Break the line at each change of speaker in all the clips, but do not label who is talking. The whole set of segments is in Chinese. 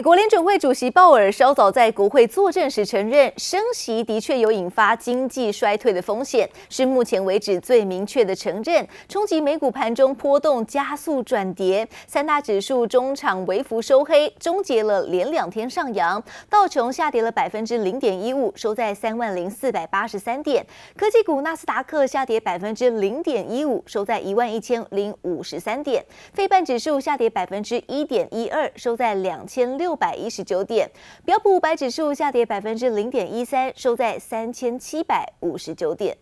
美国联准会主席鲍尔稍早在国会作证时承认，升息的确有引发经济衰退的风险，是目前为止最明确的承认。冲击美股盘中波动加速转跌，三大指数中场微幅收黑，终结了连两天上扬。道琼下跌了百分之零点一五，收在三万零四百八十三点。科技股纳斯达克下跌百分之零点一五，收在一万一千零五十三点。费半指数下跌百分之一点一二，收在两千六。六百一十九点，标普五百指数下跌百分之零点一三，收在三千七百五十九点。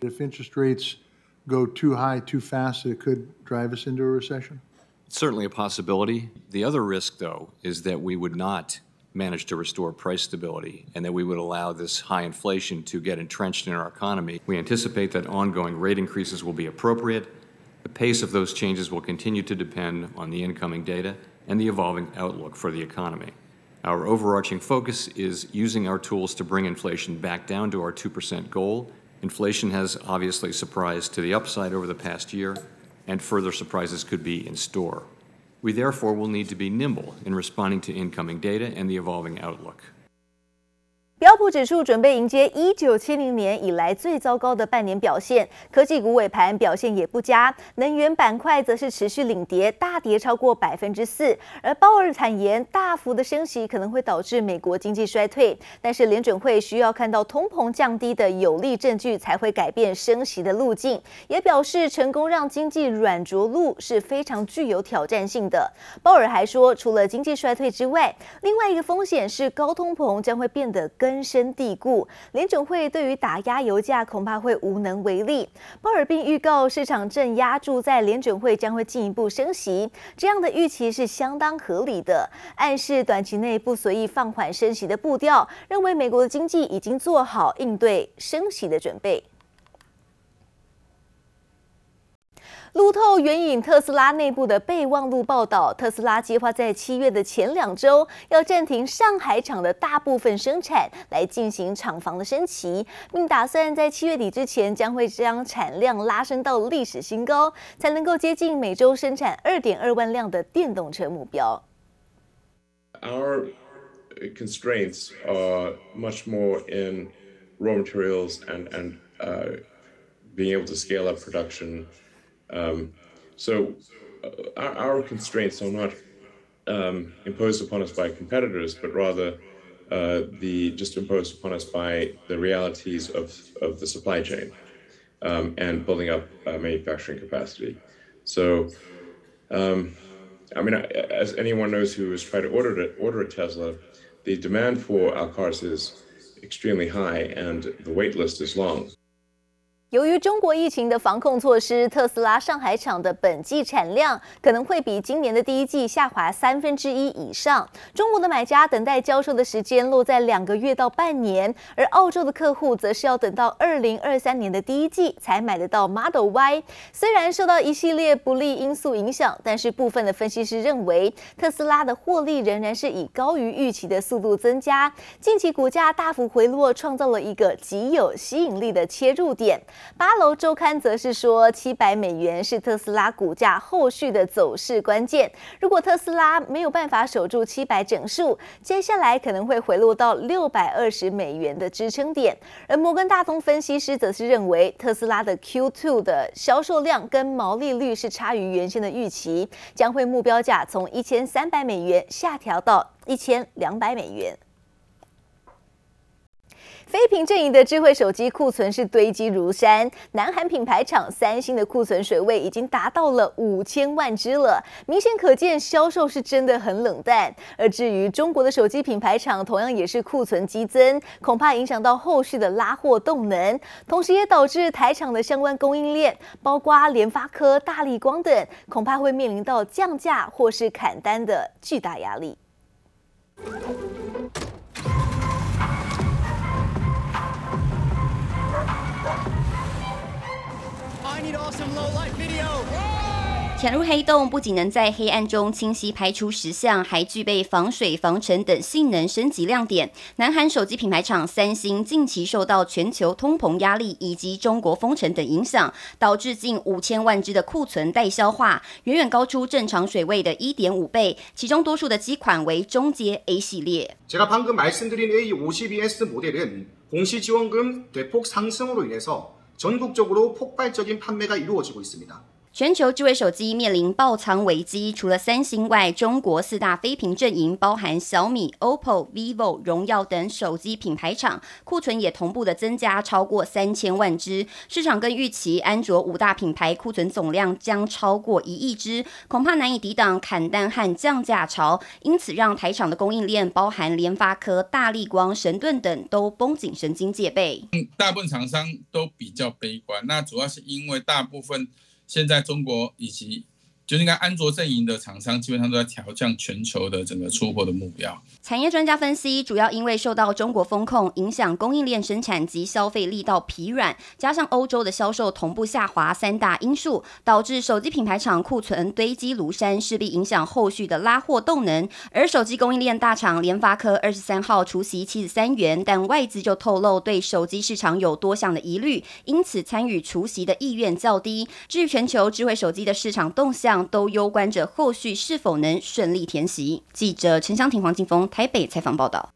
If interest rates go too high too fast, it could drive us into a recession.
Certainly a possibility. The other risk, though, is that we would not manage to restore price stability and that we would allow this high inflation to get entrenched in our economy. We anticipate that ongoing rate increases will be appropriate. The pace of those changes will continue to depend on the incoming data and the evolving outlook for the economy. Our overarching focus is using our tools to bring inflation back down to our 2% goal. Inflation has obviously surprised to the upside over the past year, and further surprises could be in store. We therefore will need to be nimble in responding to incoming data and the evolving outlook.
标普指数准备迎接一九七零年以来最糟糕的半年表现，科技股尾盘表现也不佳，能源板块则是持续领跌，大跌超过百分之四。而鲍尔坦言，大幅的升息可能会导致美国经济衰退，但是联准会需要看到通膨降低的有力证据才会改变升息的路径。也表示，成功让经济软着陆是非常具有挑战性的。鲍尔还说，除了经济衰退之外，另外一个风险是高通膨将会变得更根深蒂固，联准会对于打压油价恐怕会无能为力。鲍尔并预告，市场正压注在联准会将会进一步升息，这样的预期是相当合理的，暗示短期内不随意放缓升息的步调，认为美国的经济已经做好应对升息的准备。路透援引特斯拉内部的备忘录报道，特斯拉计划在七月的前两周要暂停上海厂的大部分生产，来进行厂房的升级，并打算在七月底之前将会将产量拉升到历史新高，才能够接近每周生产二点二万辆的电动车目标。
Our constraints are much more in raw materials and and being able to scale up production. Um, so uh, our, our, constraints are not um, imposed upon us by competitors, but rather uh, the just imposed upon us by the realities of, of the supply chain um, and building up uh, manufacturing capacity. So, um, I mean, as anyone knows who has tried to order order a Tesla, the demand for our cars is extremely high and the wait list is long.
由于中国疫情的防控措施，特斯拉上海厂的本季产量可能会比今年的第一季下滑三分之一以上。中国的买家等待交售的时间落在两个月到半年，而澳洲的客户则是要等到二零二三年的第一季才买得到 Model Y。虽然受到一系列不利因素影响，但是部分的分析师认为，特斯拉的获利仍然是以高于预期的速度增加。近期股价大幅回落，创造了一个极有吸引力的切入点。八楼周刊则是说，七百美元是特斯拉股价后续的走势关键。如果特斯拉没有办法守住七百整数，接下来可能会回落到六百二十美元的支撑点。而摩根大通分析师则是认为，特斯拉的 Q2 的销售量跟毛利率是差于原先的预期，将会目标价从一千三百美元下调到一千两百美元。非屏阵营的智慧手机库存是堆积如山，南韩品牌厂三星的库存水位已经达到了五千万只了，明显可见销售是真的很冷淡。而至于中国的手机品牌厂，同样也是库存激增，恐怕影响到后续的拉货动能，同时也导致台厂的相关供应链，包括联发科、大力光等，恐怕会面临到降价或是砍单的巨大压力。
潜入黑洞不仅能在黑暗中清晰拍出实相，还具备防水、防尘等性能升级亮点。南韩手机品牌厂三星近期受到全球通膨压力以及中国封城等影响，导致近五千万只的库存待消化，远远高出正常水位的一点五倍。其中多数的机款为中阶 A 系列。
제가방금말씀드린 A52S 모델은 공시지원금 대폭상승으로 인해서 전국적으로 폭발적인 판매가 이루어지고 있습니다。
全球智慧手机面临爆仓危机，除了三星外，中国四大非屏阵营包含小米、OPPO、vivo、荣耀等手机品牌厂库存也同步的增加，超过三千万只。市场更预期安卓五大品牌库存总量将超过一亿只，恐怕难以抵挡砍单和降价潮，因此让台厂的供应链包含联发科、大立光、神盾等都绷紧神经戒备。
大部分厂商都比较悲观，那主要是因为大部分。现在中国以及。就应该安卓阵营的厂商基本上都在调降全球的整个出货的目标。
产业专家分析，主要因为受到中国封控影响，供应链生产及消费力道疲软，加上欧洲的销售同步下滑，三大因素导致手机品牌厂库存堆积如山，势必影响后续的拉货动能。而手机供应链大厂联发科二十三号除息七十三元，但外资就透露对手机市场有多项的疑虑，因此参与除息的意愿较低。至于全球智慧手机的市场动向，都攸关着后续是否能顺利填席。记者陈湘婷、黄金峰台北采访报道。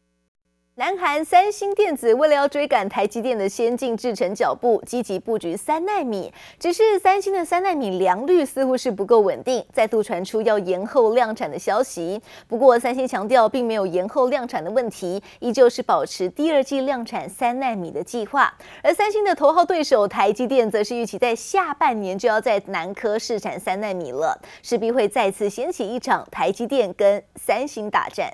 南韩三星电子为了要追赶台积电的先进制程脚步，积极布局三纳米。只是三星的三纳米良率似乎是不够稳定，再度传出要延后量产的消息。不过三星强调并没有延后量产的问题，依旧是保持第二季量产三纳米的计划。而三星的头号对手台积电则是预期在下半年就要在南科试产三纳米了，势必会再次掀起一场台积电跟三星大战。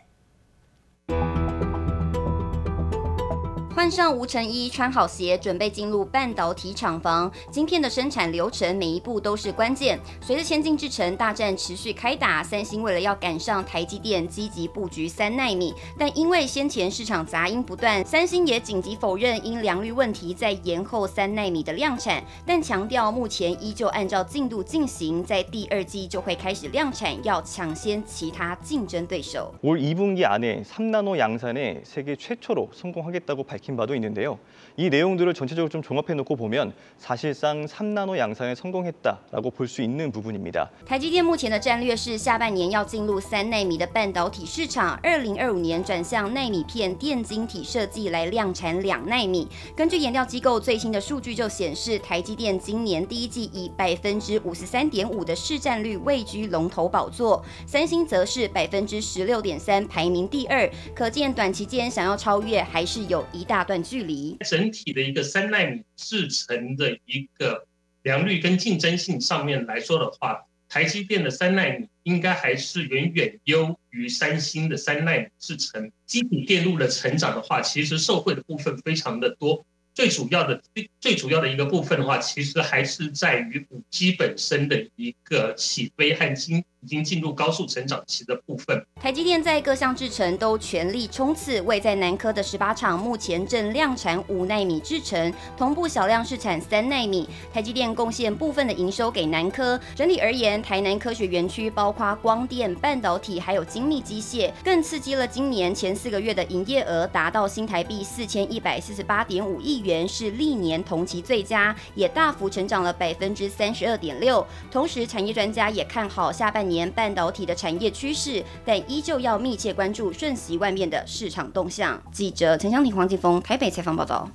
换上无尘衣，穿好鞋，准备进入半导体厂房。晶片的生产流程每一步都是关键。随着先进制程大战持续开打，三星为了要赶上台积电，积极布局三奈米。但因为先前市场杂音不断，三星也紧急否认因良率问题在延后三奈米的量产，但强调目前依旧按照进度进行，在第二季就会开始量产，要抢先其他竞争对手。
올2분기안에3나노 양산에 세계 최초로 성공하겠다고 밝 힌 바도 있는데요. 이 내용들을 전체적으로 좀 종합해 놓고 보면 사실상 3나노 양산에 성공했다라고 볼 수 있는 부분입니다.
台积电目前的战略是下半年要进入三奈米的半导体市场，二零二五年转向奈米片电晶体设计来量产两奈米。根据研调机构最新的数据就显示，台积电今年第一季以百分之五十三点五的市占率位居龙头宝座，三星则是百分之十六点三排名第二。可见短期间想要超越还是有一 大段距离。
整体的一个三纳米制程的一个良率跟竞争性上面来说的话，台积电的三纳米应该还是远远优于三星的三纳米制程。基体电路的成长的话，其实受惠的部分非常的多。最主要的最最主要的一个部分的话，其实还是在于五 G 本身的一个起飞和经已经进入高速成长期的部分。
台积电在各项制程都全力冲刺，位在南科的十八厂目前正量产五纳米制程，同步小量试产三纳米。台积电贡献部分的营收给南科。整体而言，台南科学园区包括光电、半导体还有精密机械，更刺激了今年前四个月的营业额达到新台币四千一百四十八点五亿元，是历年同期最佳，也大幅成长了百分之三十二点六。同时，产业专家也看好下半年年。半导体的产业趋势，但依旧要密切关注瞬息万变的市场动向。记者陈湘婷、黄继峰台北采访报道。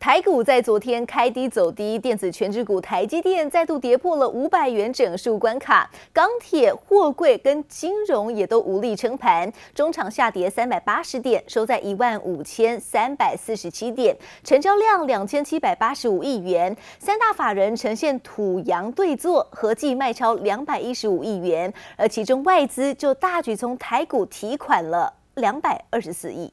台股在昨天开低走低，电子全指股台积电再度跌破了五百元整数关卡，钢铁、货柜跟金融也都无力撑盘，中场下跌三百八十点，收在一万五千三百四十七点，成交量两千七百八十五亿元，三大法人呈现土洋对坐，合计卖超两百一十五亿元，而其中外资就大举从台股提款了两百二十四亿。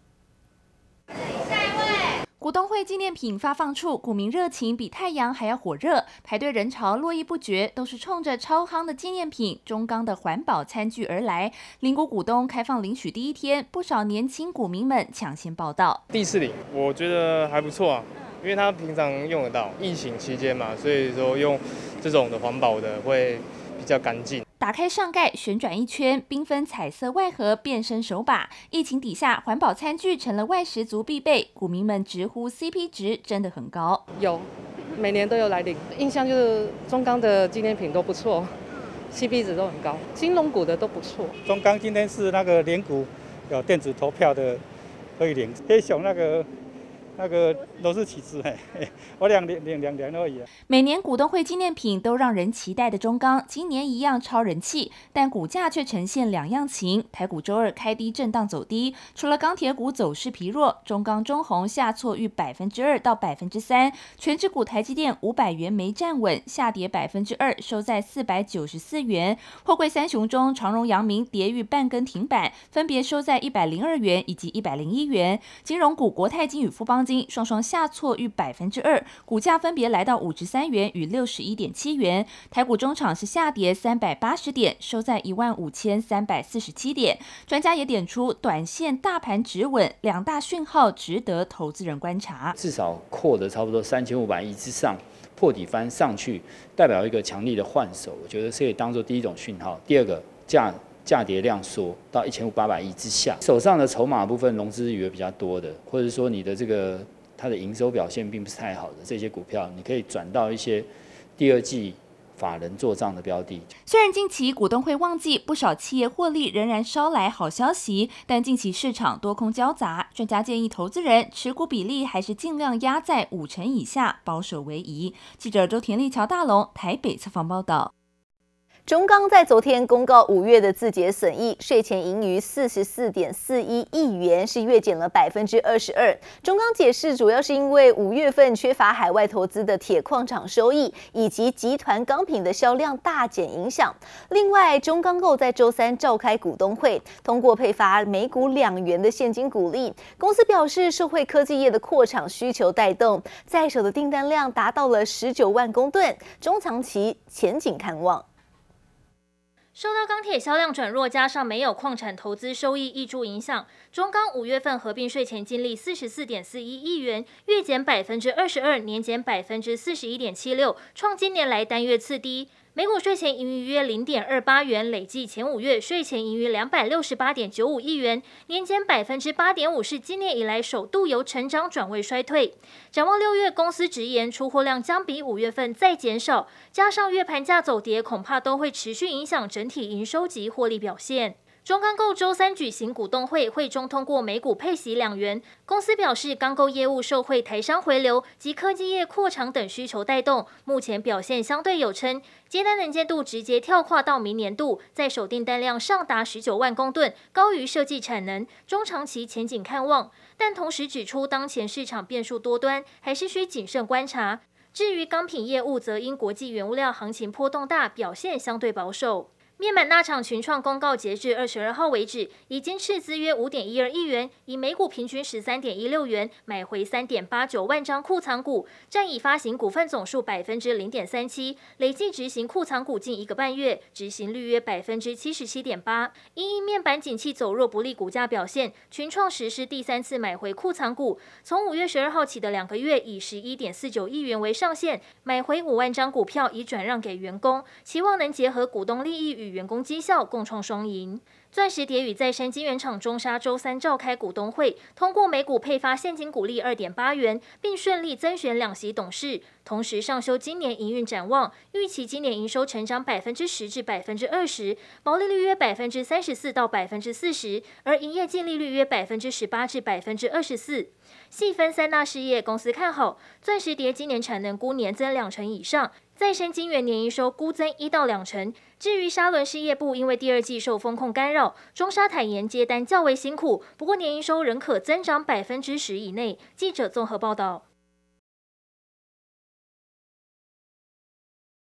股东会纪念品发放处，股民热情比太阳还要火热，排队人潮络绎不绝，都是冲着超夯的纪念品中钢的环保餐具而来。领股股东开放领取第一天，不少年轻股民们抢先报到。
第四领，我觉得还不错啊，因为他平常用得到，疫情期间嘛，所以说用这种的环保的会。比比较干净。
打开上盖，旋转一圈，缤纷彩色外盒，变身手把。疫情底下，环保餐具成了外食族必备，股民们直呼 CP 值真的很高。
有，每年都有来领，印象就是中钢的纪念品都不错，CP 值都很高，金龙股的都不错。
中钢今天是那个连股有电子投票的，可以领。黑熊那个。那个都是其次，我两两两两两而已啊。
每年股东会纪念品都让人期待的中钢，今年一样超人气，但股价却呈现两样情。台股周二开低震荡走低，除了钢铁股走势疲弱，中钢、中鸿下挫逾百分之二到百分之三，权值股台积电五百元没站稳，下跌百分之二，收在四百九十四元。货柜三雄中，长荣、阳明跌逾半根停板，分别收在一百零二元以及一百零一元。金融股国泰金与富邦双双下挫逾百分之二，股价分别来到五十三元与六十一点七元。台股中场是下跌三百八十点，收在一万五千三百四十七点。专家也点出，短线大盘止稳，两大讯号值得投资人观察。
至少扩的差不多三千五百亿之上，破底翻上去，代表一个强力的换手，我觉得是可以当做第一种讯号。第二个价。价跌量缩到一千五百百亿之下，手上的筹码部分融资余额比较多的，或者说你的这个它的营收表现并不是太好的这些股票，你可以转到一些第二季法人做账的标的。
虽然近期股东会旺季，不少企业获利仍然捎来好消息，但近期市场多空交杂，专家建议投资人持股比例还是尽量压在五成以下，保守为宜。记者周田丽、乔大龙台北采访报道。
中钢在昨天公告五月的自结损益税前盈余四十四点四一亿元，是月减了百分之二十二。中钢解释，主要是因为五月份缺乏海外投资的铁矿厂收益，以及集团钢品的销量大减影响。另外，中钢构在周三召开股东会，通过配发每股两元的现金股利。公司表示，受惠科技业的扩厂需求带动，在手的订单量达到了十九万公吨，中长期前景看望。
受到钢铁销量转弱，加上没有矿产投资收益挹注影响，中钢五月份合并税前净利四十四点四一亿元，月减百分之二十二，年减百分之四十一点七六，创今年来单月次低。美股税前盈余约零点二八元，累计前五月税前盈余两百六十八点九五亿元，年减百分之八点五，是今年以来首度由成长转为衰退。展望六月，公司直言出货量将比五月份再减少，加上月盘价走跌，恐怕都会持续影响整体营收及获利表现。中钢构周三举行股东会，会中通过每股配息两元。公司表示，钢构业务受惠台商回流及科技业扩厂等需求带动，目前表现相对有称，接单能见度直接跳跨到明年度，在手订单量上达十九万公吨，高于设计产能，中长期前景看望。但同时指出，当前市场变数多端，还是需谨慎观察。至于钢品业务，则因国际原物料行情波动大，表现相对保守。面板大厂群创公告，截至二十二号为止，已经斥资约五点一二亿元，以每股平均十三点一六元买回三点八九万张库藏股，占已发行股份总数百分之零点三七，累计执行库藏股近一个半月，执行率约百分之七十七点八。因应面板景气走弱不利股价表现，群创实施第三次买回库藏股，从五月十二号起的两个月，以十一点四九亿元为上限，买回五万张股票，已转让给员工，期望能结合股东利益与。与员工绩效共创双赢。钻石蝶与再生晶圆厂中沙周三召开股东会，通过每股配发现金股利二点八元，并顺利增选两席董事。同时上修今年营运展望，预期今年营收成长百分之十至百分之二十，毛利率约百分之三十四到百分之四十，而营业净利率约百分之十八至百分之二十四。细分三大事业，公司看好钻石蝶今年产能估年增两成以上。再生晶圆年营收估增一到两成。至于沙轮事业部，因为第二季受风控干扰，中沙坦言接单较为辛苦，不过年营收仍可增长百分之十以内。记者综合报道。